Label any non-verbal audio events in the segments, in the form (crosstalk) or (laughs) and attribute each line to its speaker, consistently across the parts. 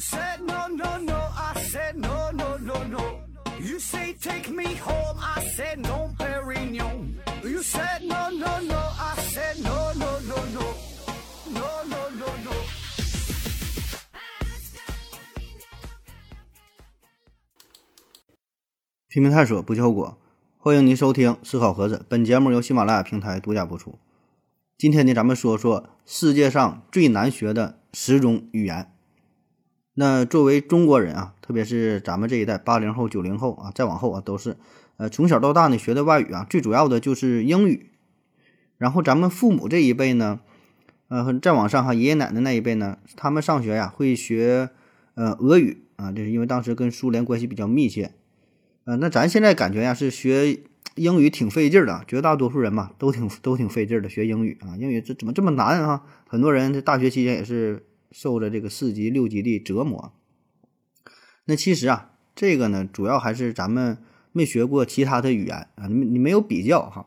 Speaker 1: said no no no, I said no no no no. You say take me home, I said no, Perignon. You said no no no, I said no no no no, no no no no.
Speaker 2: 拼命探索，不计后果。欢迎您收听《思考盒子》，本节目由喜马拉雅平台独家播出。今天呢，咱们说说世界上最难学的十种语言。那作为中国人啊，特别是咱们这一代八零后、九零后啊，再往后啊，都是呃从小到大呢学的外语啊，最主要的就是英语。然后咱们父母这一辈呢，呃，再往上哈，爷爷奶奶那一辈呢，他们上学呀会学呃俄语啊，就是因为当时跟苏联关系比较密切。呃，那咱现在感觉呀是学英语挺费劲的，绝大多数人嘛都挺都挺费劲的学英语啊，英语这怎么这么难啊？很多人在大学期间也是受着这个四级六级的折磨。那其实啊，这个呢主要还是咱们没学过其他的语言啊，你你没有比较哈。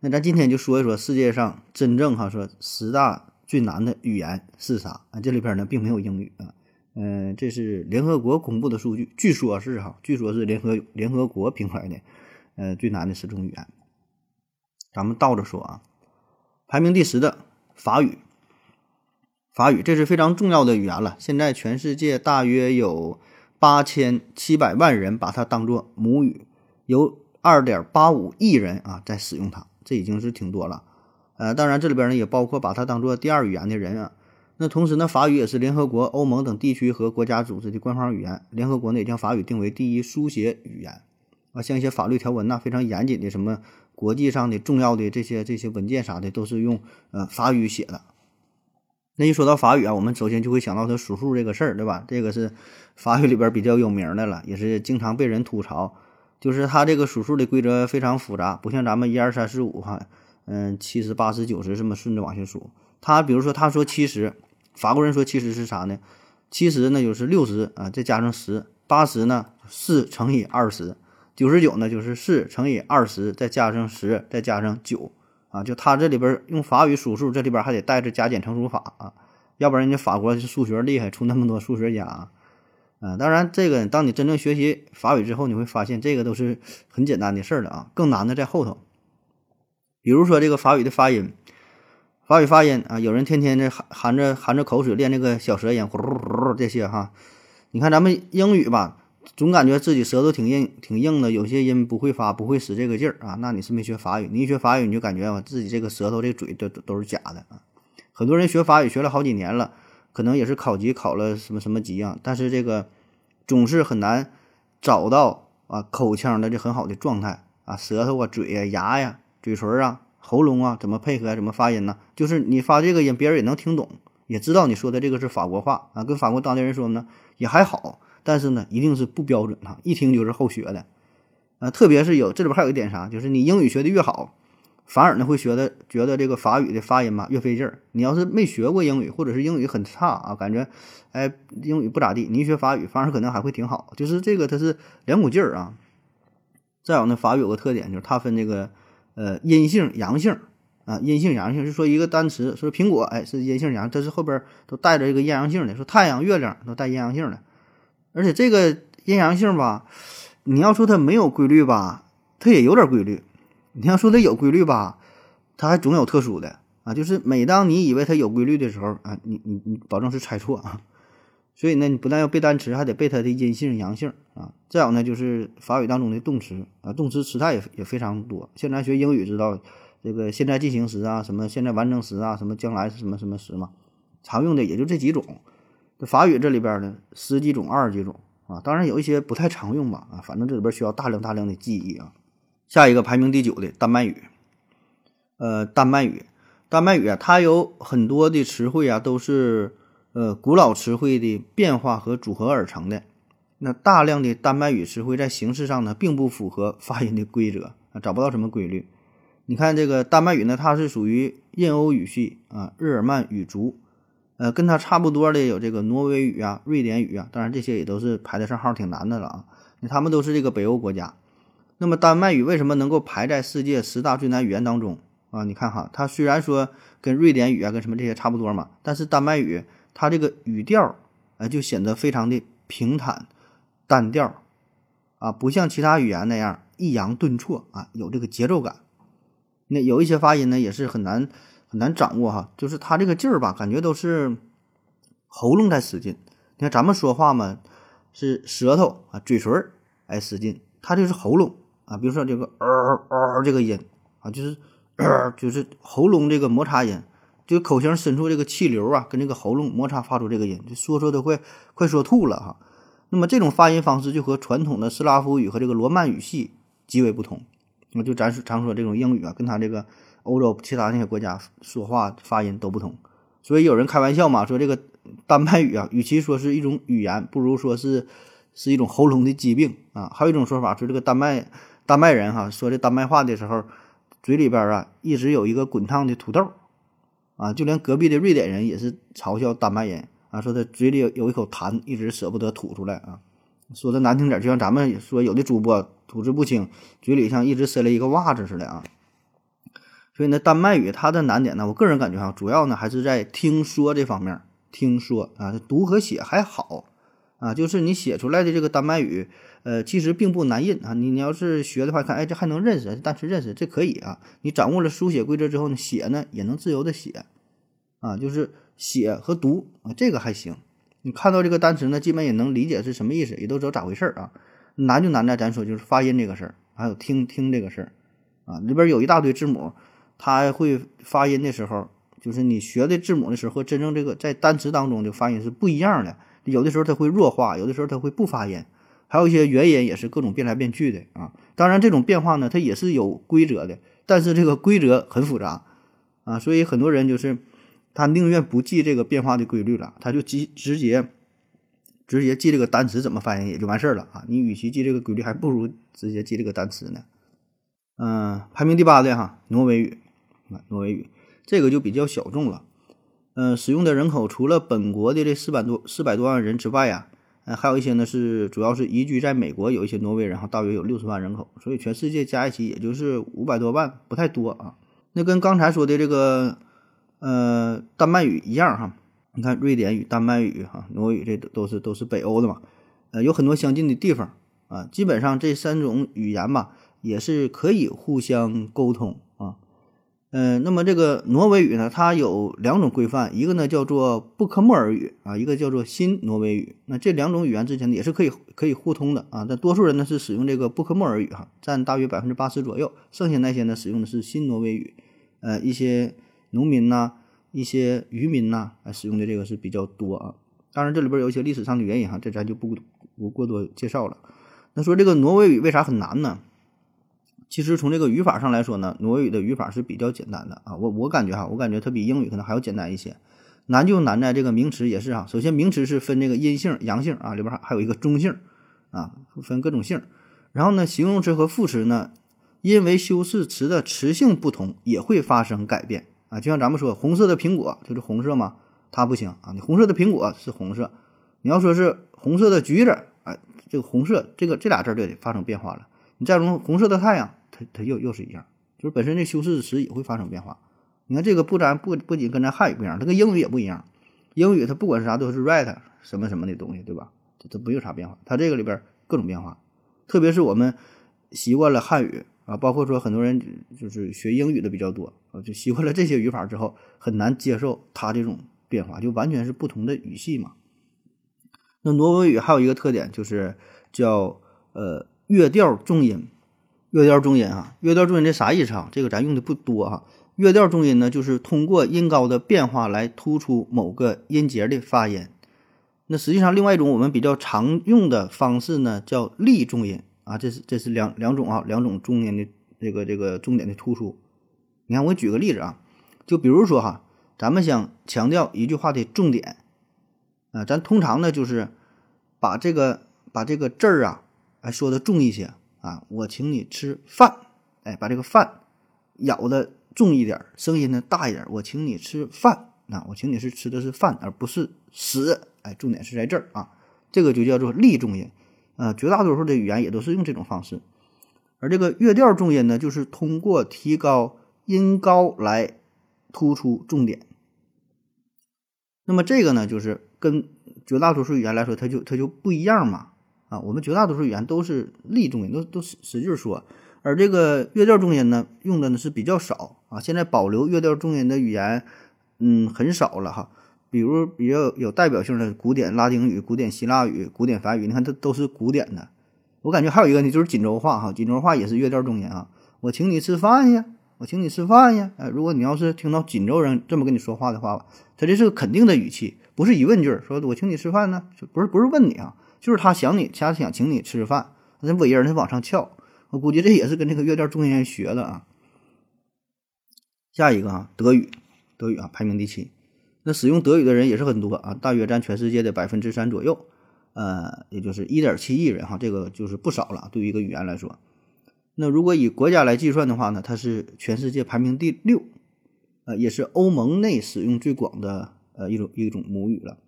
Speaker 2: 那咱今天就说一说世界上真正哈说十大最难的语言是啥啊？这里边呢并没有英语啊。嗯，这是联合国公布的数据，据说是哈，据说是联合联合国评出来的，呃，最难的十种语言。咱们倒着说啊，排名第十的法语，法语这是非常重要的语言了。现在全世界大约有八千七百万人把它当做母语，有二点八五亿人啊在使用它，这已经是挺多了。呃，当然这里边呢也包括把它当做第二语言的人啊。那同时呢，法语也是联合国、欧盟等地区和国家组织的官方语言。联合国呢也将法语定为第一书写语言。啊，像一些法律条文呐，非常严谨的什么国际上的重要的这些这些文件啥的，都是用呃法语写的。那一说到法语啊，我们首先就会想到它数数这个事儿，对吧？这个是法语里边比较有名的了，也是经常被人吐槽，就是它这个数数的规则非常复杂，不像咱们一二三四五哈，嗯，七十八十九十这么顺着往下数。他比如说他说七十。法国人说七十是啥呢？七十那就是六十啊，再加上十；八十呢，四乘以二十；九十九呢，就是四乘以二十，再加上十，再加上九啊。就他这里边用法语数数，这里边还得带着加减乘除法啊，要不然人家法国数学厉害，出那么多数学家啊。啊，当然这个当你真正学习法语之后，你会发现这个都是很简单的事儿了啊，更难的在后头。比如说这个法语的发音。法语发音啊，有人天天这含含着含着口水练那个小舌音，呼噜呼这些哈。你看咱们英语吧，总感觉自己舌头挺硬挺硬的，有些音不会发，不会使这个劲儿啊。那你是没学法语，你一学法语你就感觉啊，自己这个舌头、这嘴都都是假的啊。很多人学法语学了好几年了，可能也是考级考了什么什么级啊，但是这个总是很难找到啊口腔的这很好的状态啊，舌头啊、嘴呀、牙呀、嘴唇啊。喉咙啊，怎么配合，怎么发音呢？就是你发这个音，别人也能听懂，也知道你说的这个是法国话啊。跟法国当地人说呢，也还好，但是呢，一定是不标准哈，一听就是后学的啊。特别是有这里边还有一点啥，就是你英语学的越好，反而呢会学的觉得这个法语的发音吧越费劲儿。你要是没学过英语，或者是英语很差啊，感觉哎英语不咋地，你一学法语，反而可能还会挺好。就是这个它是两股劲儿啊。再有呢，法语有个特点，就是它分这个。呃，阴性阳性啊，阴性阳性就说一个单词，说苹果，哎，是阴性阳，这是后边都带着一个阴阳性的，说太阳、月亮都带阴阳性的，而且这个阴阳性吧，你要说它没有规律吧，它也有点规律；你要说它有规律吧，它还总有特殊的啊。就是每当你以为它有规律的时候啊，你你你保证是猜错啊。所以呢，你不但要背单词，还得背它的阴性、阳性啊。再有呢，就是法语当中的动词啊，动词词态也也非常多。现在学英语知道这个现在进行时啊，什么现在完成时啊，什么将来什么什么时嘛，常用的也就这几种。法语这里边呢，十几种、二十几种啊，当然有一些不太常用吧啊，反正这里边需要大量大量的记忆啊。下一个排名第九的丹麦语，呃，丹麦语，丹麦语啊，它有很多的词汇啊，都是。呃，古老词汇的变化和组合而成的，那大量的丹麦语词汇在形式上呢，并不符合发音的规则啊，找不到什么规律。你看这个丹麦语呢，它是属于印欧语系啊，日耳曼语族，呃，跟它差不多的有这个挪威语啊、瑞典语啊，当然这些也都是排得上号，挺难的了啊。他们都是这个北欧国家。那么丹麦语为什么能够排在世界十大最难语言当中啊？你看哈，它虽然说跟瑞典语啊、跟什么这些差不多嘛，但是丹麦语。它这个语调，呃，就显得非常的平坦、单调，啊，不像其他语言那样抑扬顿挫啊，有这个节奏感。那有一些发音呢，也是很难很难掌握哈，就是它这个劲儿吧，感觉都是喉咙在使劲。你看咱们说话嘛，是舌头啊、嘴唇儿哎使劲，它就是喉咙啊，比如说这个嗷嗷这个音啊，就是就是喉咙这个摩擦音。就口腔深处这个气流啊，跟这个喉咙摩擦发出这个音，就说说都快快说吐了哈。那么这种发音方式就和传统的斯拉夫语和这个罗曼语系极为不同。那就咱常说这种英语啊，跟他这个欧洲其他那些国家说话发音都不同。所以有人开玩笑嘛，说这个丹麦语啊，与其说是一种语言，不如说是是一种喉咙的疾病啊。还有一种说法说这个丹麦丹麦人哈说这丹麦话的时候，嘴里边啊一直有一个滚烫的土豆。啊，就连隔壁的瑞典人也是嘲笑丹麦人啊，说他嘴里有有一口痰，一直舍不得吐出来啊。说的难听点，就像咱们说有的主播吐字不清，嘴里像一直塞了一个袜子似的啊。所以呢，丹麦语它的难点呢，我个人感觉哈，主要呢还是在听说这方面。听说啊，读和写还好啊，就是你写出来的这个丹麦语，呃，其实并不难认啊。你你要是学的话，看哎，这还能认识，单词认识，这可以啊。你掌握了书写规则之后呢，写呢也能自由的写。啊，就是写和读啊，这个还行。你看到这个单词呢，基本也能理解是什么意思，也都知道咋回事儿啊。难就难在咱说就是发音这个事儿，还有听听这个事儿啊。里边有一大堆字母，它会发音的时候，就是你学的字母的时候和真正这个在单词当中的发音是不一样的。有的时候它会弱化，有的时候它会不发音，还有一些元音也是各种变来变去的啊。当然这种变化呢，它也是有规则的，但是这个规则很复杂啊，所以很多人就是。他宁愿不记这个变化的规律了，他就记直接直接记这个单词怎么发音也就完事儿了啊！你与其记这个规律，还不如直接记这个单词呢。嗯，排名第八的哈，挪威语，挪威语这个就比较小众了。嗯，使用的人口除了本国的这四百多四百多万人之外呀，呃，还有一些呢是主要是移居在美国，有一些挪威人然后，大约有六十万人口，所以全世界加一起也就是五百多万，不太多啊。那跟刚才说的这个。呃，丹麦语一样哈，你看瑞典语、丹麦语哈、挪威语，这都都是都是北欧的嘛，呃，有很多相近的地方啊。基本上这三种语言吧，也是可以互相沟通啊。嗯，那么这个挪威语呢，它有两种规范，一个呢叫做布克莫尔语啊，一个叫做新挪威语。那这两种语言之间也是可以可以互通的啊。但多数人呢是使用这个布克莫尔语哈，占大约百分之八十左右，剩下那些呢使用的是新挪威语，呃，一些。农民呐，一些渔民呐，啊，使用的这个是比较多啊。当然，这里边有一些历史上的原因哈，这咱就不不过多介绍了。那说这个挪威语为啥很难呢？其实从这个语法上来说呢，挪威语的语法是比较简单的啊。我我感觉哈，我感觉它比英语可能还要简单一些。难就难在这个名词也是哈，首先名词是分这个阴性、阳性啊，里边还还有一个中性啊，分各种性。然后呢，形容词和副词呢，因为修饰词的词性不同，也会发生改变。啊，就像咱们说红色的苹果就是红色嘛，它不行啊。你红色的苹果是红色，你要说是红色的橘子，哎，这个红色这个这俩字就得发生变化了。你再用红色的太阳，它它又又是一样，就是本身这修饰词也会发生变化。你看这个不咱不不仅跟咱汉语不一样，它跟英语也不一样。英语它不管是啥都是 right 什么什么的东西，对吧？这这不有啥变化？它这个里边各种变化，特别是我们习惯了汉语。啊，包括说很多人就是学英语的比较多啊，就习惯了这些语法之后，很难接受它这种变化，就完全是不同的语系嘛。那挪威语还有一个特点就是叫呃乐调重音，乐调重音啊，乐调重音这啥意思啊？这个咱用的不多哈。乐调重音呢，就是通过音高的变化来突出某个音节的发音。那实际上另外一种我们比较常用的方式呢，叫立重音。啊，这是这是两两种啊，两种重音的这个这个重点的突出。你看，我举个例子啊，就比如说哈，咱们想强调一句话的重点啊，咱通常呢就是把这个把这个字儿啊，哎说的重一些啊，我请你吃饭，哎，把这个饭咬的重一点，声音呢大一点，我请你吃饭，那我请你是吃的是饭，而不是屎，哎，重点是在这儿啊，这个就叫做立重音。呃，绝大多数的语言也都是用这种方式，而这个乐调重音呢，就是通过提高音高来突出重点。那么这个呢，就是跟绝大多数语言来说，它就它就不一样嘛。啊，我们绝大多数语言都是立重音，都都使使劲说，而这个乐调重音呢，用的呢是比较少啊。现在保留乐调重音的语言，嗯，很少了哈。比如比较有代表性的古典拉丁语、古典希腊语、古典法语，你看它都是古典的。我感觉还有一个呢，就是锦州话哈，锦州话也是乐调重音啊。我请你吃饭呀，我请你吃饭呀。哎，如果你要是听到锦州人这么跟你说话的话，他这是个肯定的语气，不是疑问句，说我请你吃饭呢，不是不是问你啊。就是他想你，他想请你吃饭，那尾音他往上翘，我估计这也是跟这个乐调中音学的啊。下一个啊，德语，德语啊排名第七，那使用德语的人也是很多啊，大约占全世界的百分之三左右，呃，也就是一点七亿人哈，这个就是不少了，对于一个语言来说。那如果以国家来计算的话呢，它是全世界排名第六，呃，也是欧盟内使用最广的呃一种一种母语了。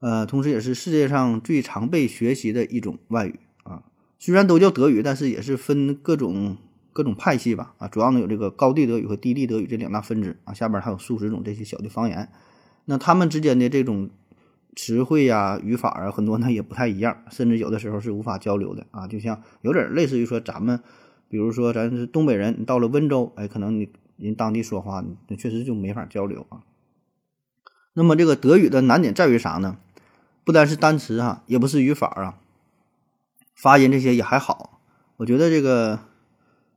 Speaker 2: 呃，同时也是世界上最常被学习的一种外语啊。虽然都叫德语，但是也是分各种各种派系吧啊。主要呢有这个高地德语和低地德语这两大分支啊。下边还有数十种这些小的方言。那他们之间的这种词汇呀、语法啊，很多呢也不太一样，甚至有的时候是无法交流的啊。就像有点类似于说咱们，比如说咱是东北人，你到了温州，哎，可能你人当地说话，那确实就没法交流啊。那么这个德语的难点在于啥呢？不单是单词哈，也不是语法啊，发音这些也还好。我觉得这个，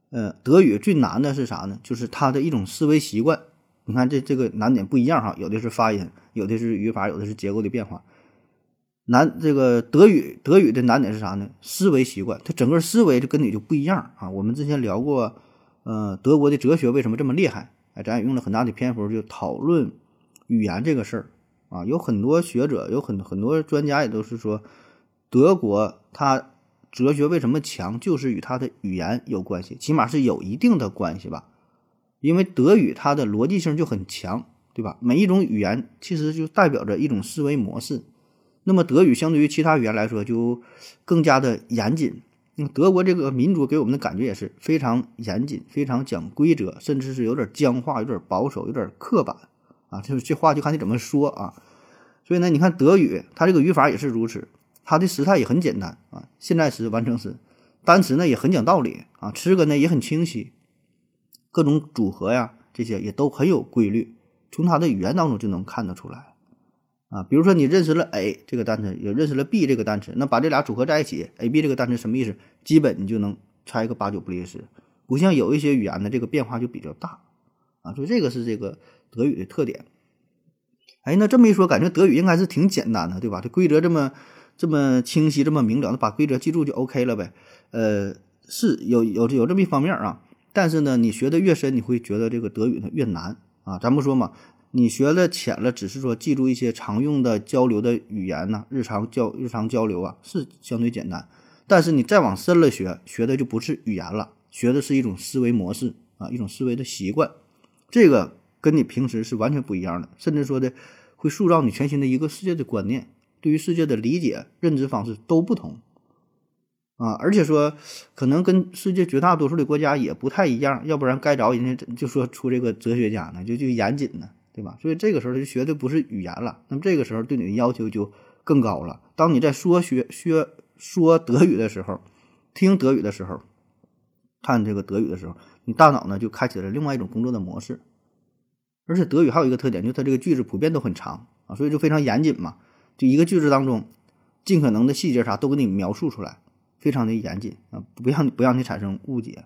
Speaker 2: 呃，德语最难的是啥呢？就是它的一种思维习惯。你看这这个难点不一样哈，有的是发音，有的是语法，有的是结构的变化。难这个德语，德语的难点是啥呢？思维习惯，它整个思维就跟你就不一样啊。我们之前聊过，呃，德国的哲学为什么这么厉害？哎，咱也用了很大的篇幅就讨论语言这个事儿。啊，有很多学者，有很很多专家也都是说，德国它哲学为什么强，就是与它的语言有关系，起码是有一定的关系吧。因为德语它的逻辑性就很强，对吧？每一种语言其实就代表着一种思维模式。那么德语相对于其他语言来说就更加的严谨。德国这个民族给我们的感觉也是非常严谨，非常讲规则，甚至是有点僵化，有点保守，有点刻板。啊，就是这话就看你怎么说啊，所以呢，你看德语，它这个语法也是如此，它的时态也很简单啊，现在时、完成时，单词呢也很讲道理啊，词根呢也很清晰，各种组合呀，这些也都很有规律，从它的语言当中就能看得出来啊。比如说你认识了 A 这个单词，也认识了 B 这个单词，那把这俩组合在一起，A、B 这个单词什么意思？基本你就能猜个八九不离十。不像有一些语言呢，这个变化就比较大啊，所以这个是这个。德语的特点，哎，那这么一说，感觉德语应该是挺简单的，对吧？这规则这么这么清晰，这么明了，把规则记住就 OK 了呗。呃，是有有有这么一方面啊，但是呢，你学的越深，你会觉得这个德语呢越难啊。咱不说嘛，你学的浅了，只是说记住一些常用的交流的语言呢，日常交日常交流啊，是相对简单。但是你再往深了学，学的就不是语言了，学的是一种思维模式啊，一种思维的习惯，这个。跟你平时是完全不一样的，甚至说的会塑造你全新的一个世界的观念，对于世界的理解、认知方式都不同啊！而且说可能跟世界绝大多数的国家也不太一样，要不然该着人家就说出这个哲学家呢，就就严谨呢，对吧？所以这个时候就学的不是语言了，那么这个时候对你的要求就更高了。当你在说学学说德语的时候，听德语的时候，看这个德语的时候，你大脑呢就开启了另外一种工作的模式。而且德语还有一个特点，就是它这个句子普遍都很长啊，所以就非常严谨嘛。就一个句子当中，尽可能的细节啥都给你描述出来，非常的严谨啊，不让不让你产生误解。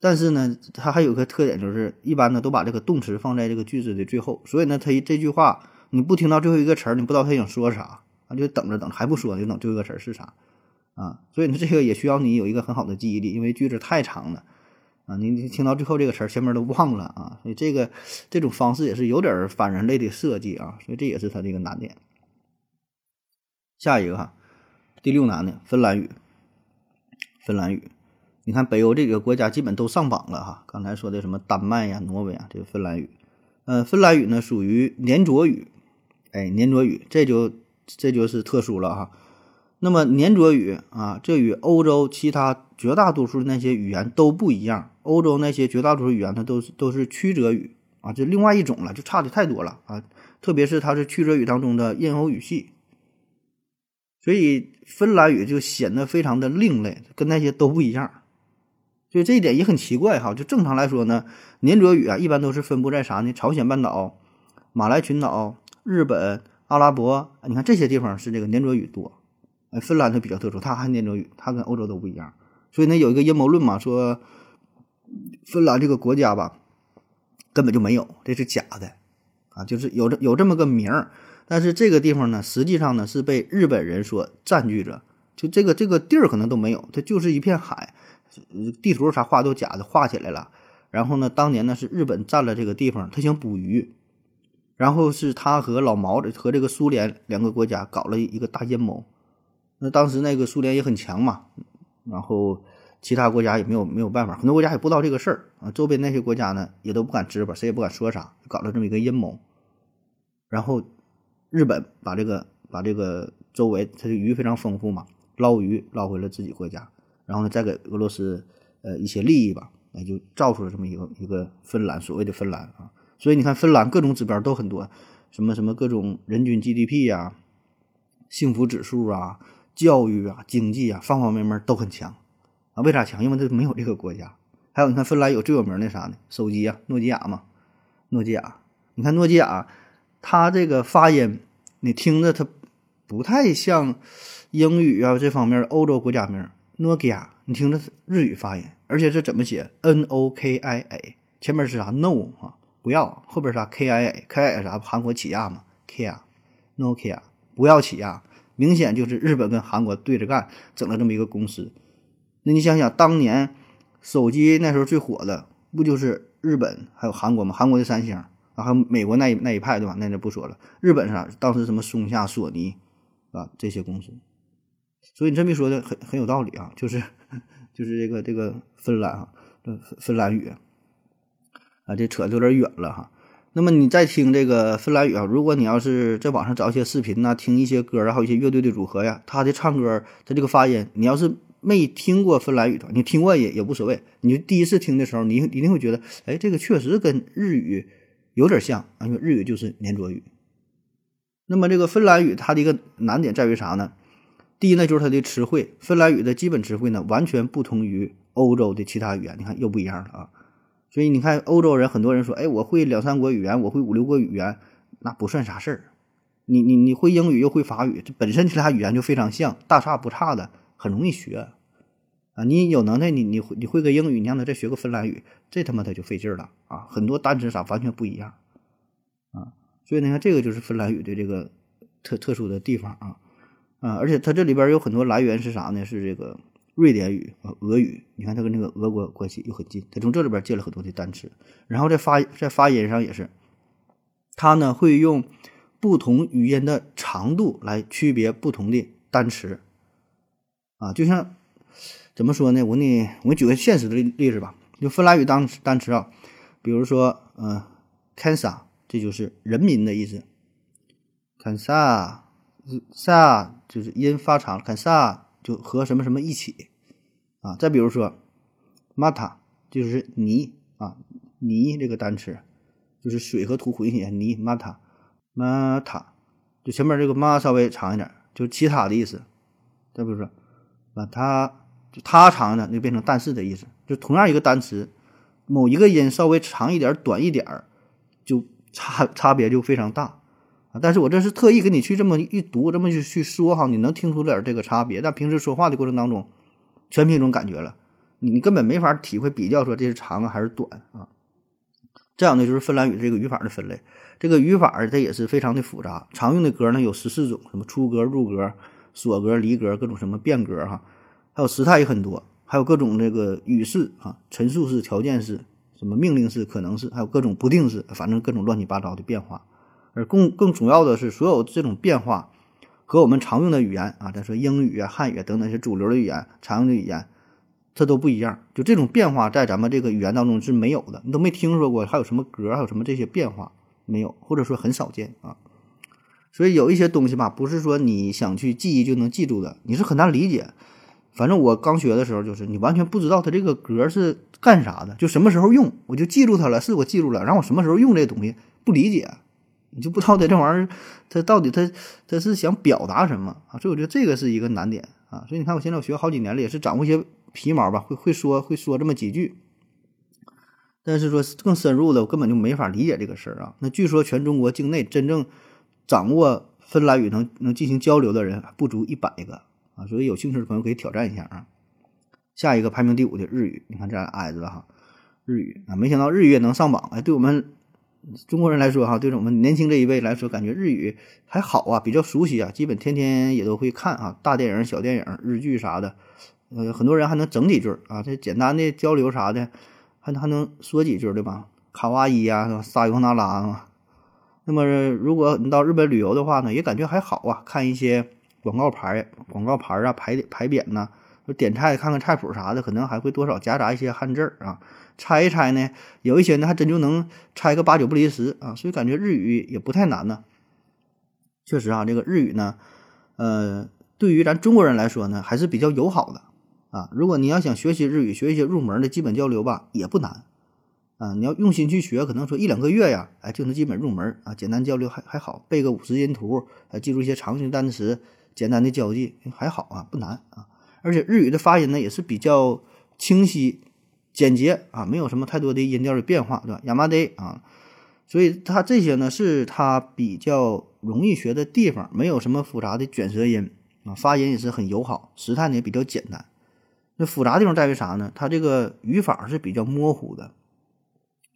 Speaker 2: 但是呢，它还有个特点，就是一般呢都把这个动词放在这个句子的最后，所以呢，它这句话你不听到最后一个词儿，你不知道他想说啥啊，就等着等着还不说，就等最后一个词儿是啥啊。所以呢，这个也需要你有一个很好的记忆力，因为句子太长了。啊，你你听到最后这个词儿，前面都忘了啊，所以这个这种方式也是有点反人类的设计啊，所以这也是它这个难点。下一个哈，第六难的芬兰语，芬兰语，你看北欧这几个国家基本都上榜了哈，刚才说的什么丹麦呀、挪威啊，这个芬兰语，呃，芬兰语呢属于黏着语，哎，黏着语，这就这就是特殊了哈。那么黏着语啊，这与欧洲其他绝大多数那些语言都不一样。欧洲那些绝大多数语言它都是都是曲折语啊，这另外一种了，就差的太多了啊。特别是它是曲折语当中的印欧语系，所以芬兰语就显得非常的另类，跟那些都不一样。所以这一点也很奇怪哈。就正常来说呢，黏着语啊，一般都是分布在啥呢？朝鲜半岛、马来群岛、日本、阿拉伯，你看这些地方是这个黏着语多。哎，芬兰它比较特殊，它还黏着语，它跟欧洲都不一样。所以呢，有一个阴谋论嘛，说芬兰这个国家吧，根本就没有，这是假的啊，就是有这有这么个名儿，但是这个地方呢，实际上呢是被日本人所占据着，就这个这个地儿可能都没有，它就是一片海，地图啥画都假的，画起来了。然后呢，当年呢是日本占了这个地方，他想捕鱼，然后是他和老毛和这个苏联两个国家搞了一个大阴谋。那当时那个苏联也很强嘛。然后其他国家也没有没有办法，很多国家也不知道这个事儿啊。周边那些国家呢，也都不敢吱吧，谁也不敢说啥，搞了这么一个阴谋。然后日本把这个把这个周围它的鱼非常丰富嘛，捞鱼捞回了自己国家，然后呢再给俄罗斯呃一些利益吧，那就造出了这么一个一个芬兰，所谓的芬兰啊。所以你看芬兰各种指标都很多，什么什么各种人均 GDP 呀，幸福指数啊。教育啊，经济啊，方方面面都很强啊。为啥强？因为它没有这个国家。还有，你看芬兰有最有名的啥呢？手机啊，诺基亚嘛，诺基亚。你看诺基亚，它这个发音，你听着它不太像英语啊这方面欧洲国家名。诺基亚，你听着日语发音，而且是怎么写？N O K I A，前面是啥？No 啊，不要。后边啥？K I A，K I A 啥？韩国起亚嘛？Kia，Nokia，不要起亚。明显就是日本跟韩国对着干，整了这么一个公司。那你想想，当年手机那时候最火的不就是日本还有韩国吗？韩国的三星啊，还有美国那一那一派对吧？那就不说了。日本啥？当时什么松下、索尼啊这些公司。所以你这么一说的很很有道理啊，就是 (laughs) 就是这个这个芬兰啊，芬芬兰语啊，这扯的有点远了哈。那么你再听这个芬兰语啊，如果你要是在网上找一些视频呐，听一些歌然后一些乐队的组合呀，他的唱歌，他这个发音，你要是没听过芬兰语的，你听过也也无所谓。你第一次听的时候，你一定会觉得，哎，这个确实跟日语有点像啊，因为日语就是黏着语。那么这个芬兰语它的一个难点在于啥呢？第一呢，就是它的词汇，芬兰语的基本词汇呢，完全不同于欧洲的其他语言，你看又不一样了啊。所以你看，欧洲人很多人说：“哎，我会两三国语言，我会五六国语言，那不算啥事儿。你你你会英语又会法语，这本身这俩语言就非常像，大差不差的，很容易学啊。你有能耐，你你会你会个英语，你让他再学个芬兰语，这他妈他就费劲了啊！很多单词啥完全不一样啊。所以你看，这个就是芬兰语的这个特特殊的地方啊啊！而且它这里边有很多来源是啥呢？是这个。瑞典语啊，俄语，你看它跟那个俄国关系又很近，它从这里边借了很多的单词，然后在发在发音上也是，它呢会用不同语音的长度来区别不同的单词，啊，就像怎么说呢？我呢，我举个现实的例例子吧，就芬兰语单单词啊，比如说，嗯，kansa，这就是人民的意思，kansa，sa 就是音发长，kansa。就和什么什么一起啊，再比如说，mata 就是泥啊，泥这个单词就是水和土混血泥，mata，mata 就前面这个 ma 稍微长一点，就是其他的意思。再比如说，mata 就它长的就变成但是的意思，就同样一个单词，某一个音稍微长一点、短一点，就差差别就非常大。但是我这是特意给你去这么一读，这么去去说哈，你能听出点这个差别。但平时说话的过程当中，全凭一种感觉了，你根本没法体会比较说这是长啊还是短啊。这样呢，就是芬兰语这个语法的分类。这个语法它也是非常的复杂，常用的格呢有十四种，什么出格、入格、锁格、离格，各种什么变格哈，还有时态也很多，还有各种这个语式啊，陈述式、条件式、什么命令式、可能式，还有各种不定式，反正各种乱七八糟的变化。而更更重要的是，所有这种变化和我们常用的语言啊，咱说英语啊、汉语啊等等一些主流的语言、常用的语言，它都不一样。就这种变化在咱们这个语言当中是没有的，你都没听说过还有什么格，还有什么这些变化没有，或者说很少见啊。所以有一些东西吧，不是说你想去记忆就能记住的，你是很难理解。反正我刚学的时候，就是你完全不知道它这个格是干啥的，就什么时候用，我就记住它了，是我记住了，然后我什么时候用这东西不理解。你就不知道他这玩意儿他到底他他是想表达什么啊？所以我觉得这个是一个难点啊。所以你看，我现在我学好几年了，也是掌握一些皮毛吧，会会说会说这么几句。但是说更深入的，我根本就没法理解这个事儿啊。那据说全中国境内真正掌握芬兰语能能进行交流的人不足一百个啊，所以有兴趣的朋友可以挑战一下啊。下一个排名第五的日语，你看这挨着了哈。日语啊，没想到日语也能上榜，哎，对我们中国人来说哈，对我们年轻这一辈来说，感觉日语还好啊，比较熟悉啊，基本天天也都会看啊，大电影、小电影、日剧啥的，呃，很多人还能整几句啊，这简单的交流啥的，还还能说几句对吧？卡哇伊呀，撒尤那拉啊。那么如果你到日本旅游的话呢，也感觉还好啊，看一些广告牌、广告牌啊、牌牌匾呐。点菜看看菜谱啥的，可能还会多少夹杂一些汉字啊，猜一猜呢，有一些呢还真就能猜个八九不离十啊，所以感觉日语也不太难呢。确实啊，这个日语呢，呃，对于咱中国人来说呢，还是比较友好的啊。如果你要想学习日语，学一些入门的基本交流吧，也不难啊。你要用心去学，可能说一两个月呀，哎，就能基本入门啊。简单交流还还好，背个五十音图，啊，记住一些常用单词，简单的交际还好啊，不难啊。而且日语的发音呢也是比较清晰、简洁啊，没有什么太多的音调的变化，对吧？亚麻得啊，所以它这些呢是它比较容易学的地方，没有什么复杂的卷舌音啊，发音也是很友好，时态呢也比较简单。那复杂地方在于啥呢？它这个语法是比较模糊的，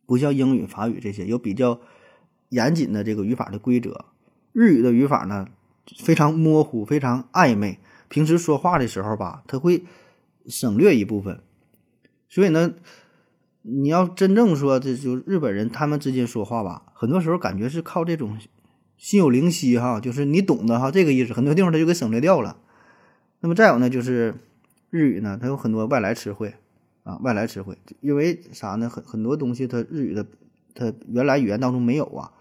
Speaker 2: 不像英语、法语这些有比较严谨的这个语法的规则。日语的语法呢非常模糊，非常暧昧。平时说话的时候吧，他会省略一部分，所以呢，你要真正说这就日本人他们之间说话吧，很多时候感觉是靠这种心有灵犀哈，就是你懂的哈这个意思，很多地方他就给省略掉了。那么再有呢，就是日语呢，它有很多外来词汇啊，外来词汇，因为啥呢？很很多东西它日语的它原来语言当中没有啊。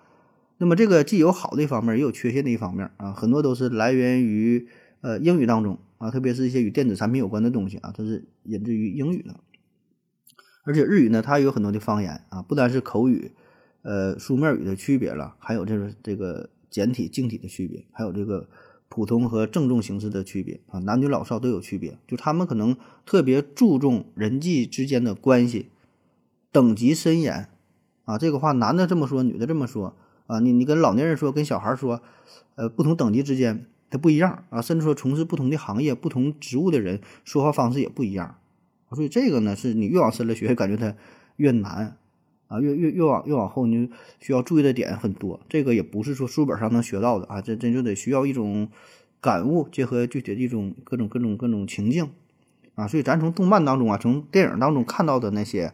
Speaker 2: 那么这个既有好的一方面，也有缺陷的一方面啊，很多都是来源于。呃，英语当中啊，特别是一些与电子产品有关的东西啊，它是引自于英语的。而且日语呢，它有很多的方言啊，不单是口语，呃，书面语的区别了，还有这个这个简体、敬体的区别，还有这个普通和郑重形式的区别啊，男女老少都有区别。就他们可能特别注重人际之间的关系，等级森严啊。这个话男的这么说，女的这么说啊。你你跟老年人说，跟小孩说，呃，不同等级之间。它不一样啊，甚至说从事不同的行业、不同职务的人说话方式也不一样，所以这个呢，是你越往深了学，感觉它越难啊，越越越往越往后，你就需要注意的点很多。这个也不是说书本上能学到的啊，这真就得需要一种感悟，结合具体的一种各种各种各种情境啊。所以咱从动漫当中啊，从电影当中看到的那些，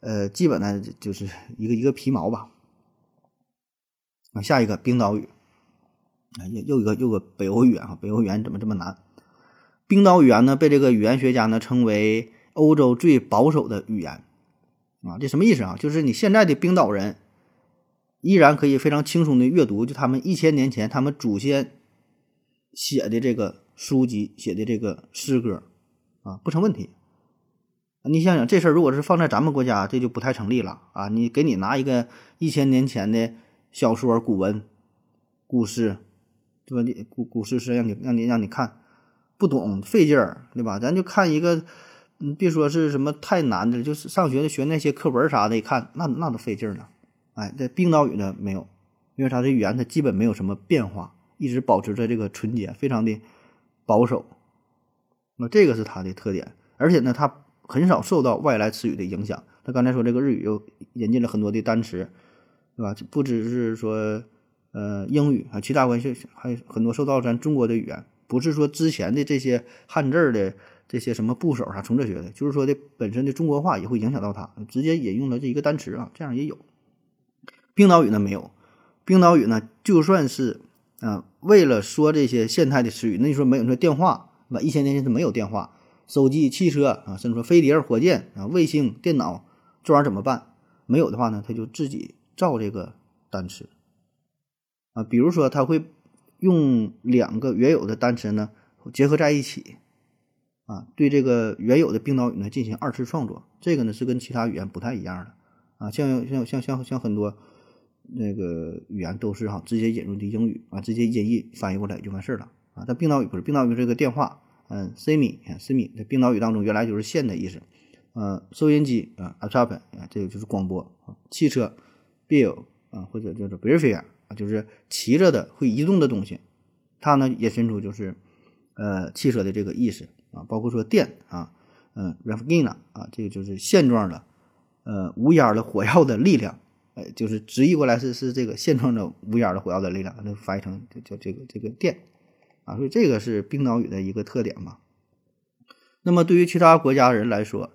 Speaker 2: 呃，基本呢就是一个一个皮毛吧。啊，下一个冰岛语。啊，又又一个又个北欧语言啊，北欧语言怎么这么难？冰岛语言呢，被这个语言学家呢称为欧洲最保守的语言啊，这什么意思啊？就是你现在的冰岛人依然可以非常轻松的阅读，就他们一千年前他们祖先写的这个书籍写的这个诗歌啊，不成问题。你想想这事儿，如果是放在咱们国家，这就不太成立了啊！你给你拿一个一千年前的小说、古文、故事。对吧？你古古诗诗让你让你让你看，不懂费劲儿，对吧？咱就看一个，嗯，别说是什么太难的，就是上学的学那些课文啥的，一看那那都费劲儿了。哎，这冰岛语呢没有，因为它的语言它基本没有什么变化，一直保持着这个纯洁，非常的保守。那这个是它的特点，而且呢，它很少受到外来词语的影响。他刚才说这个日语又引进了很多的单词，对吧？不只是说。呃，英语啊，其他关系还有很多受到咱中国的语言，不是说之前的这些汉字的这些什么部首啥从这学的，就是说的本身的中国话也会影响到它，直接引用了这一个单词啊，这样也有。冰岛语呢没有，冰岛语呢就算是啊，为了说这些现代的词语，那你说没有说电话，那？一千年前是没有电话、手机、汽车啊，甚至说飞碟、火箭啊、卫星、电脑，这玩意儿怎么办？没有的话呢，他就自己造这个单词。啊，比如说他会用两个原有的单词呢结合在一起，啊，对这个原有的冰岛语呢进行二次创作，这个呢是跟其他语言不太一样的啊。像像像像像很多那个语言都是哈直接引入的英语啊，直接音译翻译过来就完事儿了啊。但冰岛语不是，冰岛语这个电话，嗯，simi，simi 在冰岛语当中原来就是线的意思，呃，收音机啊 a t r a p 啊，这个就是广播啊，汽车，bill 啊，或者叫做 b i r f i r 啊，就是骑着的会移动的东西，它呢衍生出就是呃汽车的这个意思啊，包括说电啊，嗯，rafgina 啊，这个就是线状的，呃，无烟的火药的力量。哎，就是直译过来是是这个现状的无烟的火药的力量，那翻译成叫这个这个电啊，所以这个是冰岛语的一个特点嘛。那么对于其他国家人来说，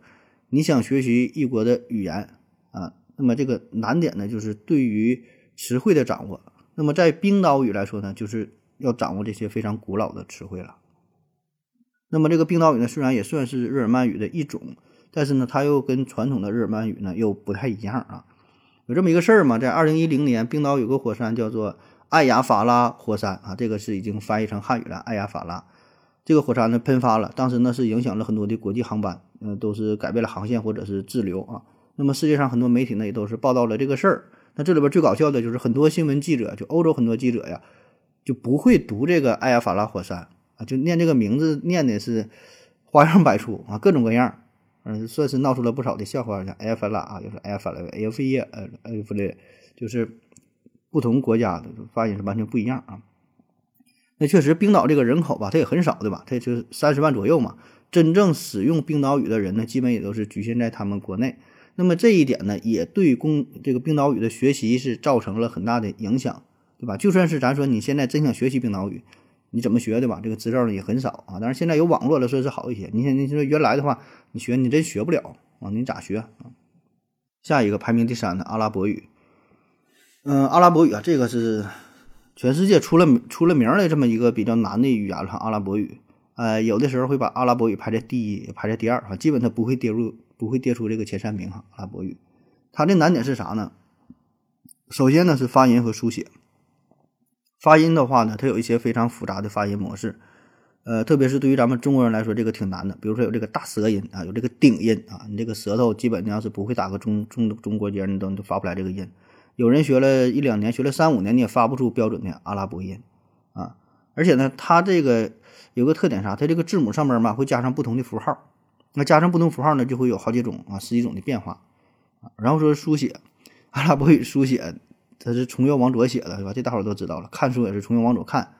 Speaker 2: 你想学习异国的语言啊，那么这个难点呢，就是对于词汇的掌握。那么在冰岛语来说呢，就是要掌握这些非常古老的词汇了。那么这个冰岛语呢，虽然也算是日耳曼语的一种，但是呢，它又跟传统的日耳曼语呢又不太一样啊。有这么一个事儿嘛，在二零一零年，冰岛有个火山叫做艾亚法拉火山啊，这个是已经翻译成汉语了。艾亚法拉这个火山呢喷发了，当时呢是影响了很多的国际航班，嗯，都是改变了航线或者是滞留啊。那么世界上很多媒体呢也都是报道了这个事儿。那这里边最搞笑的就是很多新闻记者，就欧洲很多记者呀，就不会读这个艾亚法拉火山啊，就念这个名字念的是花样百出啊，各种各样。嗯，算是闹出了不少的笑话，像埃尔法拉啊，又是埃尔法拉，埃尔菲耶，呃，埃尔弗雷，就是不同国家的发音是完全不一样啊。那确实，冰岛这个人口吧，它也很少，对吧？它也就三十万左右嘛。真正使用冰岛语的人呢，基本也都是局限在他们国内。那么这一点呢，也对公这个冰岛语的学习是造成了很大的影响，对吧？就算是咱说你现在真想学习冰岛语。你怎么学的吧？这个资料呢也很少啊。但是现在有网络了，说是好一些。你想，你说原来的话，你学你真学不了啊。你咋学啊？下一个排名第三的阿拉伯语，嗯，阿拉伯语啊，这个是全世界出了出了名的这么一个比较难的语言了。阿拉伯语，呃，有的时候会把阿拉伯语排在第一，排在第二哈，基本它不会跌入，不会跌出这个前三名哈。阿拉伯语，它的难点是啥呢？首先呢是发音和书写。发音的话呢，它有一些非常复杂的发音模式，呃，特别是对于咱们中国人来说，这个挺难的。比如说有这个大舌音啊，有这个顶音啊，你这个舌头基本上是不会打个中中中国结，你都都发不来这个音。有人学了一两年，学了三五年，你也发不出标准的阿拉伯音啊。而且呢，它这个有个特点啥？它这个字母上面嘛会加上不同的符号，那加上不同符号呢，就会有好几种啊，十几种的变化。然后说书写，阿拉伯语书写。它是从右往左写的，是吧？这大伙儿都知道了。看书也是从右往左看，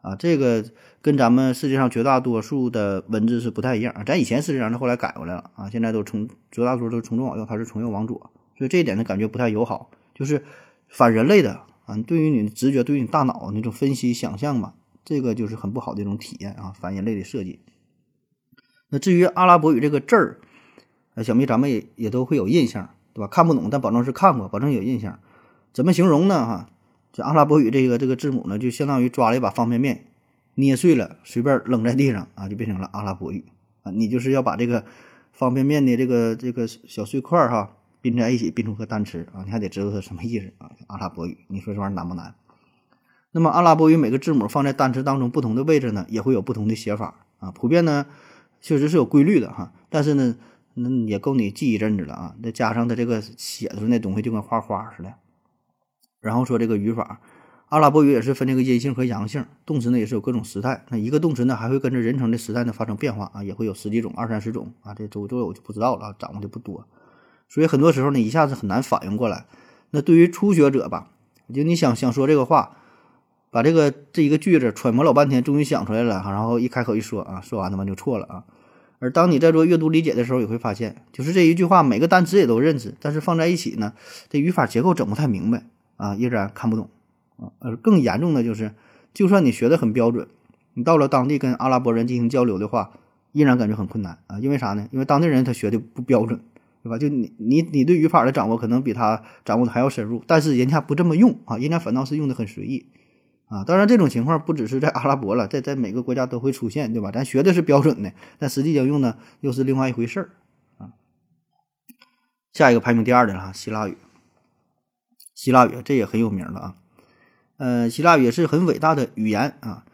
Speaker 2: 啊，这个跟咱们世界上绝大多数的文字是不太一样。咱以前是这样的，后来改过来了啊。现在都从绝大多数都是从左往右，它是从右往左，所以这一点呢，感觉不太友好，就是反人类的啊。对于你的直觉，对于你大脑那种分析想象嘛，这个就是很不好的一种体验啊，反人类的设计。那至于阿拉伯语这个字儿，想必咱们也也都会有印象，对吧？看不懂，但保证是看过，保证有印象。怎么形容呢？哈，这阿拉伯语这个这个字母呢，就相当于抓了一把方便面，捏碎了随便扔在地上啊，就变成了阿拉伯语啊。你就是要把这个方便面的这个这个小碎块哈拼在一起，拼出个单词啊，你还得知道它什么意思啊。阿拉伯语，你说这玩意儿难不难？那么阿拉伯语每个字母放在单词当中不同的位置呢，也会有不同的写法啊。普遍呢，确实是有规律的哈，但是呢，那也够你记一阵子了啊。再加上它这个写的那东西就跟画画似的。然后说这个语法，阿拉伯语也是分这个阴性和阳性，动词呢也是有各种时态。那一个动词呢还会跟着人称的时态呢发生变化啊，也会有十几种、二三十种啊。这周周我就不知道了，掌握的不多，所以很多时候呢一下子很难反应过来。那对于初学者吧，就你想想说这个话，把这个这一个句子揣摩老半天，终于想出来了，然后一开口一说啊，说完他妈就错了啊。而当你在做阅读理解的时候，也会发现，就是这一句话每个单词也都认识，但是放在一起呢，这语法结构整不太明白。啊，依然看不懂啊！而更严重的就是，就算你学的很标准，你到了当地跟阿拉伯人进行交流的话，依然感觉很困难啊！因为啥呢？因为当地人他学的不标准，对吧？就你你你对语法的掌握可能比他掌握的还要深入，但是人家不这么用啊，人家反倒是用的很随意啊！当然，这种情况不只是在阿拉伯了，在在每个国家都会出现，对吧？咱学的是标准的，但实际应用呢又是另外一回事儿啊！下一个排名第二的了，希腊语。希腊语这也很有名了啊，呃，希腊语也是很伟大的语言啊。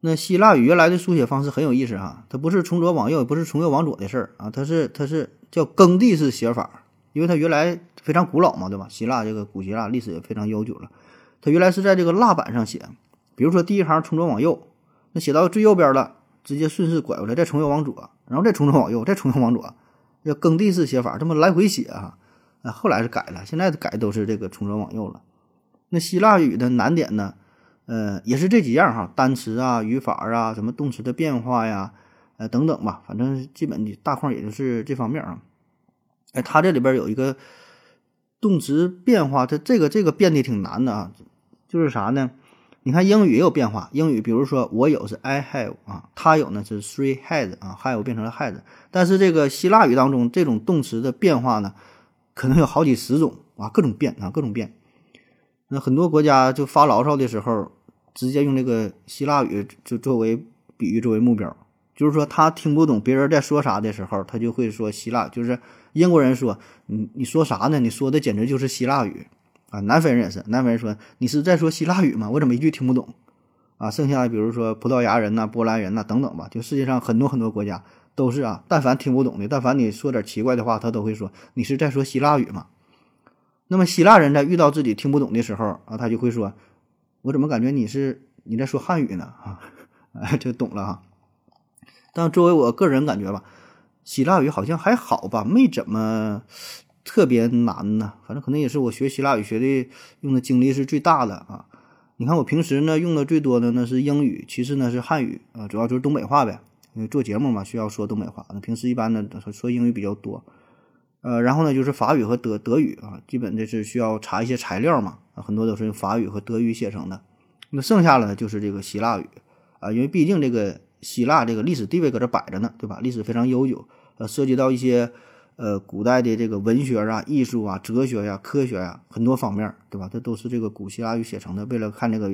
Speaker 2: 那希腊语原来的书写方式很有意思哈，它不是从左往右，也不是从右往左的事儿啊，它是它是叫耕地式写法，因为它原来非常古老嘛，对吧？希腊这个古希腊历史也非常悠久了。它原来是在这个蜡板上写，比如说第一行从左往右，那写到最右边了，直接顺势拐过来，再从右往左，然后再从左往右，再从右往左，要耕地式写法，这么来回写啊。啊，后来是改了，现在改都是这个从左往右了。那希腊语的难点呢，呃，也是这几样哈，单词啊、语法啊、什么动词的变化呀，呃等等吧，反正基本的大框也就是这方面啊。哎，它这里边有一个动词变化，它这个这个变的挺难的啊，就是啥呢？你看英语也有变化，英语比如说我有是 I have 啊，他有呢是 three has 啊，have 变成了 has，但是这个希腊语当中这种动词的变化呢？可能有好几十种啊，各种变啊，各种变。那很多国家就发牢骚的时候，直接用这个希腊语就作为比喻，作为目标。就是说他听不懂别人在说啥的时候，他就会说希腊。就是英国人说你你说啥呢？你说的简直就是希腊语啊！南非人也是，南非人说你是在说希腊语吗？我怎么一句听不懂啊？剩下的比如说葡萄牙人呐、波兰人呐等等吧，就世界上很多很多国家。都是啊，但凡听不懂的，但凡你说点奇怪的话，他都会说你是在说希腊语吗？那么希腊人在遇到自己听不懂的时候啊，他就会说，我怎么感觉你是你在说汉语呢？啊，就懂了哈。但作为我个人感觉吧，希腊语好像还好吧，没怎么特别难呢。反正可能也是我学希腊语学的用的精力是最大的啊。你看我平时呢用的最多的呢是英语，其次呢是汉语啊，主要就是东北话呗。因为做节目嘛，需要说东北话。那平时一般呢说英语比较多，呃，然后呢就是法语和德德语啊，基本这是需要查一些材料嘛，很多都是用法语和德语写成的。那剩下的就是这个希腊语啊，因为毕竟这个希腊这个历史地位搁这摆着呢，对吧？历史非常悠久，呃，涉及到一些呃古代的这个文学啊、艺术啊、哲学呀、科学呀很多方面，对吧？这都是这个古希腊语写成的。为了看这个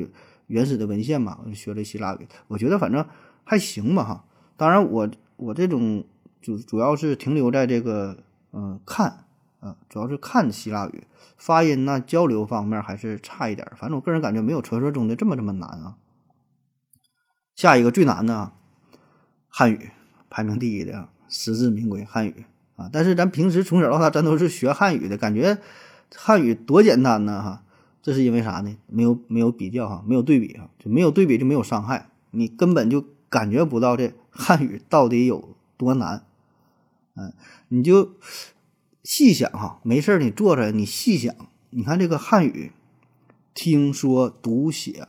Speaker 2: 原始的文献嘛，我就学了希腊语。我觉得反正还行吧，哈。当然，我我这种主主要是停留在这个嗯看啊，主要是看希腊语发音呐，交流方面还是差一点。反正我个人感觉没有传说中的这么这么难啊。下一个最难的啊，汉语排名第一的啊，实至名归汉语啊。但是咱平时从小到大咱都是学汉语的，感觉汉语多简单呢哈。这是因为啥呢？没有没有比较哈，没有对比啊，就没有对比就没有伤害，你根本就。感觉不到这汉语到底有多难，嗯，你就细想哈，没事儿你坐着你细想，你看这个汉语，听说读写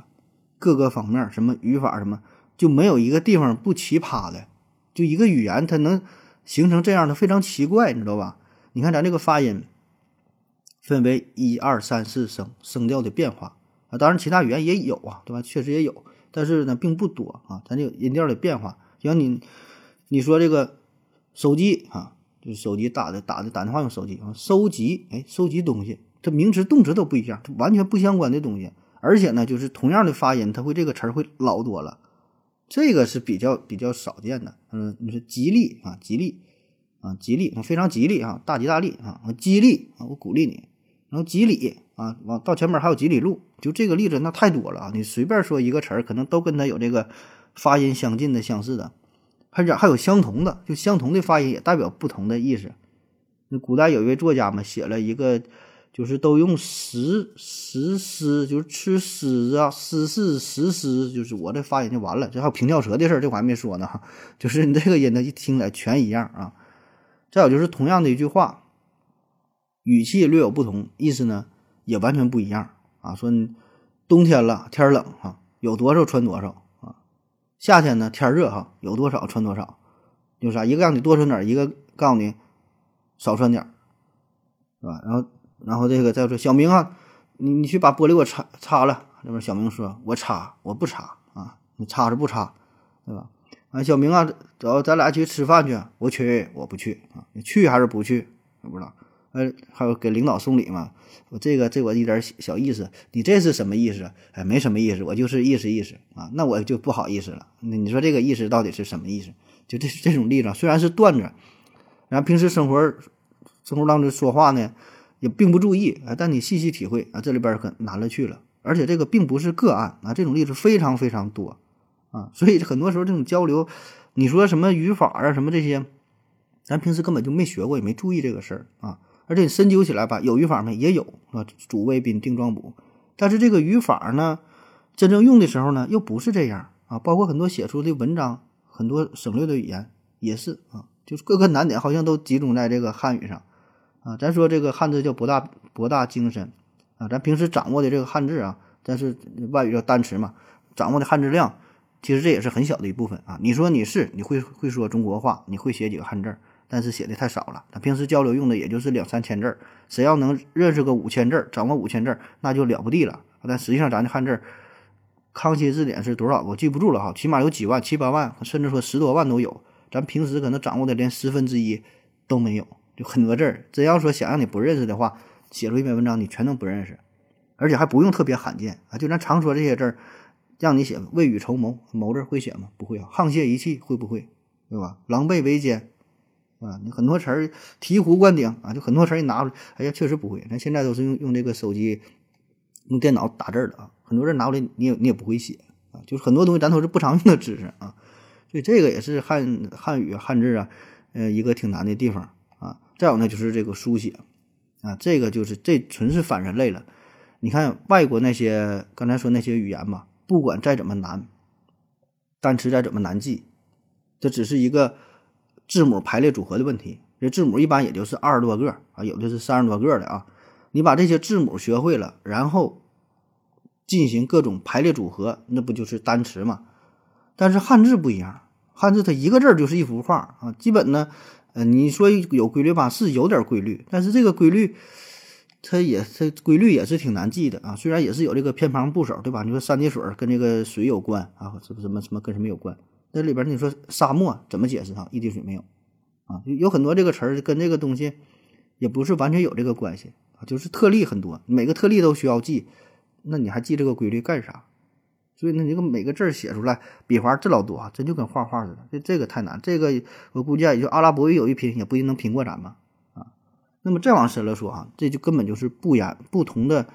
Speaker 2: 各个方面，什么语法什么，就没有一个地方不奇葩的，就一个语言它能形成这样的非常奇怪，你知道吧？你看咱这个发音分为一二三四声声调的变化啊，当然其他语言也有啊，对吧？确实也有。但是呢，并不多啊，咱这个音调的变化，像你，你说这个手机啊，就是手机打的打的打电话用手机啊，收集哎，收集东西，它名词动词都不一样，它完全不相关的东西，而且呢，就是同样的发音，它会这个词儿会老多了，这个是比较比较少见的。嗯，你说吉利啊，吉利啊，吉利，非常吉利啊，大吉大利啊，激励啊，我鼓励你，然后吉利啊，往到前面还有几里路。就这个例子那太多了啊！你随便说一个词儿，可能都跟它有这个发音相近的、相似的，还还有相同的，就相同的发音也代表不同的意思。那古代有一位作家嘛，写了一个，就是都用石石狮，就是吃狮啊，狮是石狮，就是我这发音就完了。这还有平翘舌的事儿，这我还没说呢哈。(laughs) 就是你这个音呢，一听起来全一样啊。再有就是同样的一句话，语气略有不同，意思呢也完全不一样。啊，说冬天了，天冷哈，有多少穿多少？夏天呢，天热哈，有多少穿多少？有啥？一个让你多穿点，一个告诉你少穿点，是吧？然后，然后这个再说小明啊，你你去把玻璃给我擦擦了。那边小明说：“我擦，我不擦啊，你擦是不擦，对吧？”啊，小明啊，走，咱俩去吃饭去。我去，我不去啊，你去还是不去？我不知道。呃，还有给领导送礼嘛？我这个这我一点小意思，你这是什么意思？哎，没什么意思，我就是意思意思啊。那我就不好意思了。那你说这个意思到底是什么意思？就这这种例子，虽然是段子，然后平时生活生活当中说话呢，也并不注意啊。但你细细体会啊，这里边可难了去了。而且这个并不是个案啊，这种例子非常非常多啊。所以很多时候这种交流，你说什么语法啊什么这些，咱平时根本就没学过，也没注意这个事儿啊。而且你深究起来吧，有语法没？也有啊，主谓宾定状补。但是这个语法呢，真正用的时候呢，又不是这样啊。包括很多写出的文章，很多省略的语言也是啊，就是各个难点好像都集中在这个汉语上啊。咱说这个汉字叫博大博大精深啊，咱平时掌握的这个汉字啊，但是外语叫单词嘛，掌握的汉字量。其实这也是很小的一部分啊！你说你是你会会说中国话，你会写几个汉字，但是写的太少了。他平时交流用的也就是两三千字儿，谁要能认识个五千字儿，掌握五千字儿，那就了不地了。但实际上咱的汉字，康熙字典是多少？我记不住了哈，起码有几万、七八万，甚至说十多万都有。咱平时可能掌握的连十分之一都没有，就很多字儿。真要说想让你不认识的话，写出一篇文章你全都不认识，而且还不用特别罕见啊！就咱常说这些字儿。让你写未雨绸缪，谋字会写吗？不会啊。沆瀣一气会不会？对吧？狼狈为奸啊，你很多词儿醍醐灌顶啊，就很多词儿你拿出来，哎呀，确实不会。咱现在都是用用这个手机、用电脑打字的啊，很多人拿过来你也你也不会写啊，就是很多东西咱都是不常用的知识啊，所以这个也是汉汉语汉字啊，呃，一个挺难的地方啊。再有呢，就是这个书写啊，这个就是这纯是反人类了。你看外国那些刚才说那些语言嘛。不管再怎么难，单词再怎么难记，这只是一个字母排列组合的问题。这字母一般也就是二十多个啊，有的是三十多个的啊。你把这些字母学会了，然后进行各种排列组合，那不就是单词吗？但是汉字不一样，汉字它一个字就是一幅画啊。基本呢，呃，你说有规律吧，是有点规律，但是这个规律。它也它规律也是挺难记的啊，虽然也是有这个偏旁部首，对吧？你说三点水跟这个水有关啊，什么什么什么跟什么有关？那里边你说沙漠怎么解释啊？一滴水没有啊？有很多这个词儿跟这个东西也不是完全有这个关系啊，就是特例很多，每个特例都需要记，那你还记这个规律干啥？所以呢，这个每个字写出来笔画这老多啊，真就跟画画似的，这这个太难，这个我估计也就阿拉伯语有一拼，也不一定能拼过咱们啊。那么再往深了说啊，这就根本就是不言不同的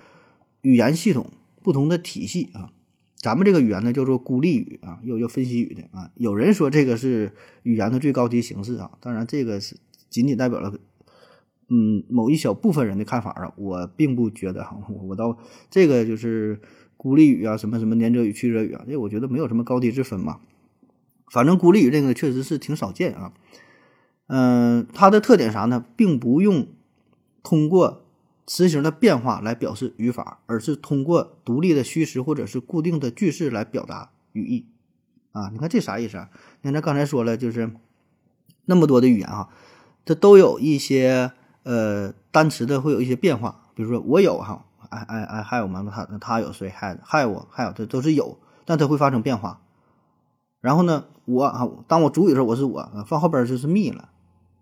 Speaker 2: 语言系统、不同的体系啊。咱们这个语言呢叫做孤立语啊，又叫分析语的啊。有人说这个是语言的最高级形式啊，当然这个是仅仅代表了嗯某一小部分人的看法啊。我并不觉得哈，我倒这个就是孤立语啊，什么什么黏着语、去者语啊，这我觉得没有什么高低之分嘛。反正孤立语这个确实是挺少见啊。嗯，它的特点啥呢？并不用。通过词形的变化来表示语法，而是通过独立的虚实或者是固定的句式来表达语义。啊，你看这啥意思啊？你看咱刚才说了，就是那么多的语言哈，它都有一些呃单词的会有一些变化。比如说我有哈，I I I have 嘛，他他有谁 had have have 这都是有，但它会发生变化。然后呢，我啊，当我主语的时候我是我，放后边就是 me 了，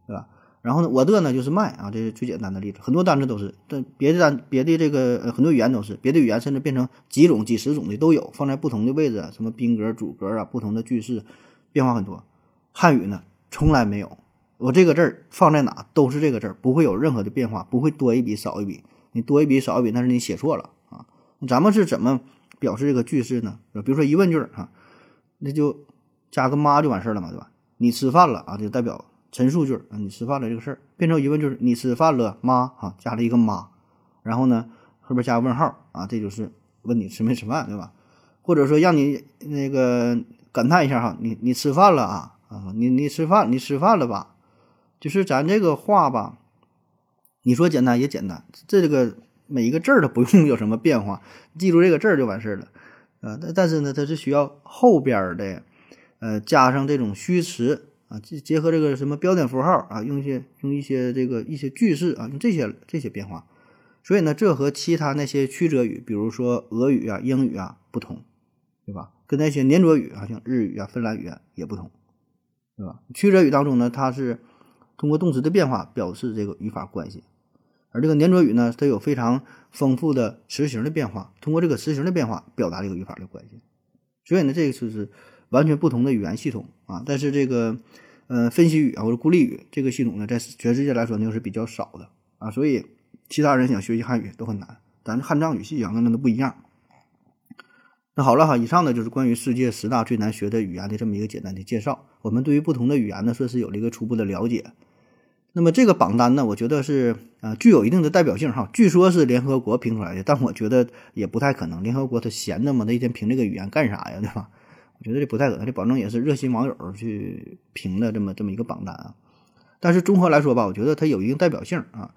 Speaker 2: 对吧？然后呢，我的呢就是卖啊，这是最简单的例子。很多单词都是，但别的单别的这个很多语言都是，别的语言甚至变成几种、几十种的都有，放在不同的位置，什么宾格、主格啊，不同的句式，变化很多。汉语呢，从来没有，我这个字儿放在哪都是这个字儿，不会有任何的变化，不会多一笔少一笔。你多一笔少一笔，那是你写错了啊。咱们是怎么表示这个句式呢？比如说疑问句儿哈，那就加个妈就完事儿了嘛，对吧？你吃饭了啊，就代表。陈述句啊，你吃饭了这个事儿变成疑问句，你吃饭了吗？哈，加了一个妈，然后呢后边加个问号啊，这就是问你吃没吃饭，对吧？或者说让你那个感叹一下哈，你你吃饭了啊啊，你你吃饭你吃饭了吧？就是咱这个话吧，你说简单也简单，这个每一个字儿都不用有什么变化，记住这个字儿就完事儿了啊。但但是呢，它是需要后边的呃加上这种虚词。啊，结结合这个什么标点符号啊，用一些用一些这个一些句式啊，用这些这些变化，所以呢，这和其他那些曲折语，比如说俄语啊、英语啊不同，对吧？跟那些黏着语啊，像日语啊、芬兰语啊也不同，对吧？曲折语当中呢，它是通过动词的变化表示这个语法关系，而这个黏着语呢，它有非常丰富的词形的变化，通过这个词形的变化表达这个语法的关系，所以呢，这个就是。完全不同的语言系统啊，但是这个，呃，分析语啊或者孤立语这个系统呢，在全世界来说呢是比较少的啊，所以其他人想学习汉语都很难。咱汉藏语系啊，跟那都不一样。那好了哈，以上呢就是关于世界十大最难学的语言的这么一个简单的介绍。我们对于不同的语言呢，算是有了一个初步的了解。那么这个榜单呢，我觉得是啊具有一定的代表性哈。据说是联合国评出来的，但我觉得也不太可能。联合国他闲的嘛？他一天评这个语言干啥呀？对吧？我觉得这不太可能。这保证也是热心网友去评的这么这么一个榜单啊。但是综合来说吧，我觉得它有一定代表性啊。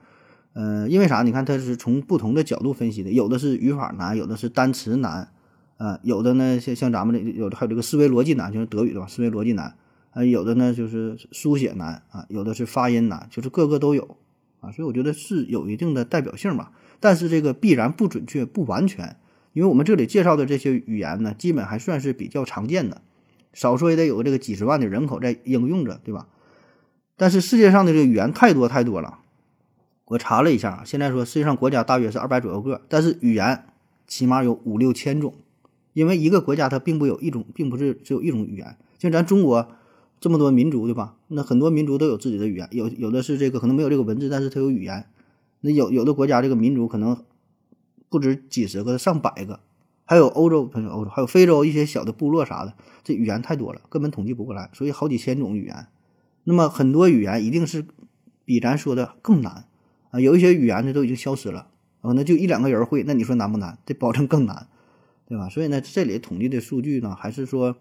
Speaker 2: 呃，因为啥？你看它是从不同的角度分析的，有的是语法难，有的是单词难，啊，有的呢像像咱们这有的还有这个思维逻辑难，就是德语的吧，思维逻辑难。啊，有的呢就是书写难啊，有的是发音难，就是各个都有啊，所以我觉得是有一定的代表性吧。但是这个必然不准确、不完全，因为我们这里介绍的这些语言呢，基本还算是比较常见的，少说也得有这个几十万的人口在应用着，对吧？但是世界上的这个语言太多太多了，我查了一下，现在说世界上国家大约是二百左右个，但是语言起码有五六千种，因为一个国家它并不有一种，并不是只有一种语言，像咱中国。这么多民族对吧？那很多民族都有自己的语言，有有的是这个可能没有这个文字，但是它有语言。那有有的国家这个民族可能不止几十个，上百个。还有欧洲，朋友，欧洲还有非洲一些小的部落啥的，这语言太多了，根本统计不过来，所以好几千种语言。那么很多语言一定是比咱说的更难啊！有一些语言呢都已经消失了啊，那就一两个人会，那你说难不难？这保证更难，对吧？所以呢，这里统计的数据呢，还是说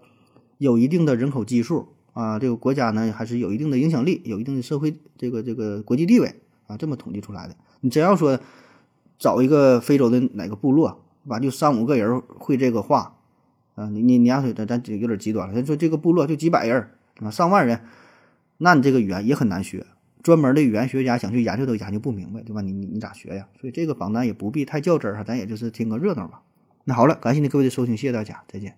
Speaker 2: 有一定的人口基数。啊，这个国家呢还是有一定的影响力，有一定的社会这个这个国际地位啊，这么统计出来的。你真要说找一个非洲的哪个部落，吧，就三五个人会这个话啊，你你你要说咱咱有点极端了，咱说这个部落就几百人啊，上万人，那你这个语言也很难学，专门的语言学家想去研究都研究不明白，对吧？你你你咋学呀？所以这个榜单也不必太较真儿哈，咱也就是听个热闹吧。那好了，感谢您各位的收听，谢谢大家，再见。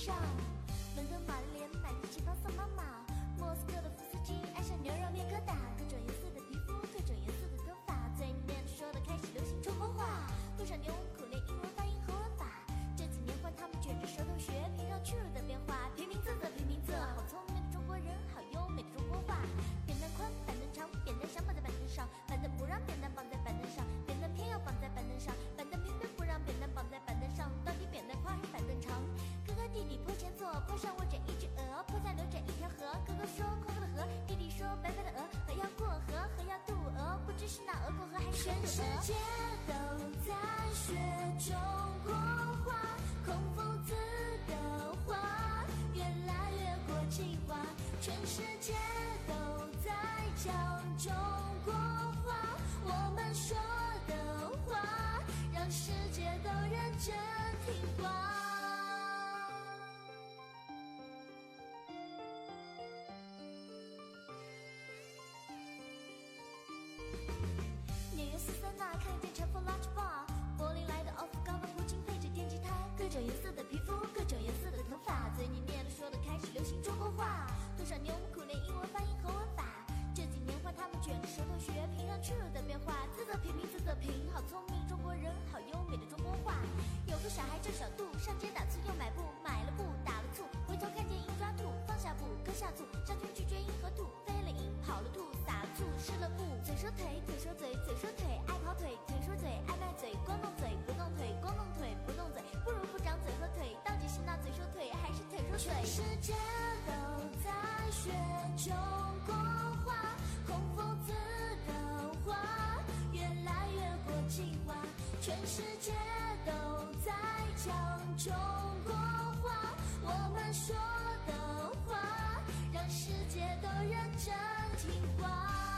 Speaker 3: 上，伦敦玛丽莲买的旗袍送妈妈，莫斯科的伏斯基爱上牛肉面疙瘩，各种颜色的皮肤，各种颜色的头发，嘴里面说的开始流行中国话，多少牛苦练英文发音和文法，这几年换他们卷着舌头学，拼上去的变化，坡，上卧着一只鹅，坡下流着一条河。哥哥说空空的河，弟弟说白白的鹅。鹅要过河，河要渡鹅，不知是那鹅过河还是全世界都在学中国话，孔夫子的话越来越国际化。全世界都在讲中国话，我们说的话让世界都认真听话。皮肤，各种颜色的头发，嘴里念的说的开始流行中国话。多少年我们苦练英文发音和文法，这几年换他们卷着舌头学拼上去的变化。字字平平，字字平，好聪明中国人，好优美的中国话。有个小孩叫小杜，上街打醋又买布，买了布打了醋，回头看见鹰抓兔，放下布搁下醋，上前拒绝鹰和兔，飞了鹰跑了兔，撒了醋湿了布。嘴说腿，腿说嘴，嘴说腿，爱跑腿，腿说嘴，爱卖嘴，光动嘴中国话孔夫子的话越来越国际化全世界都在讲中国话我们说的话让世界都认真听话。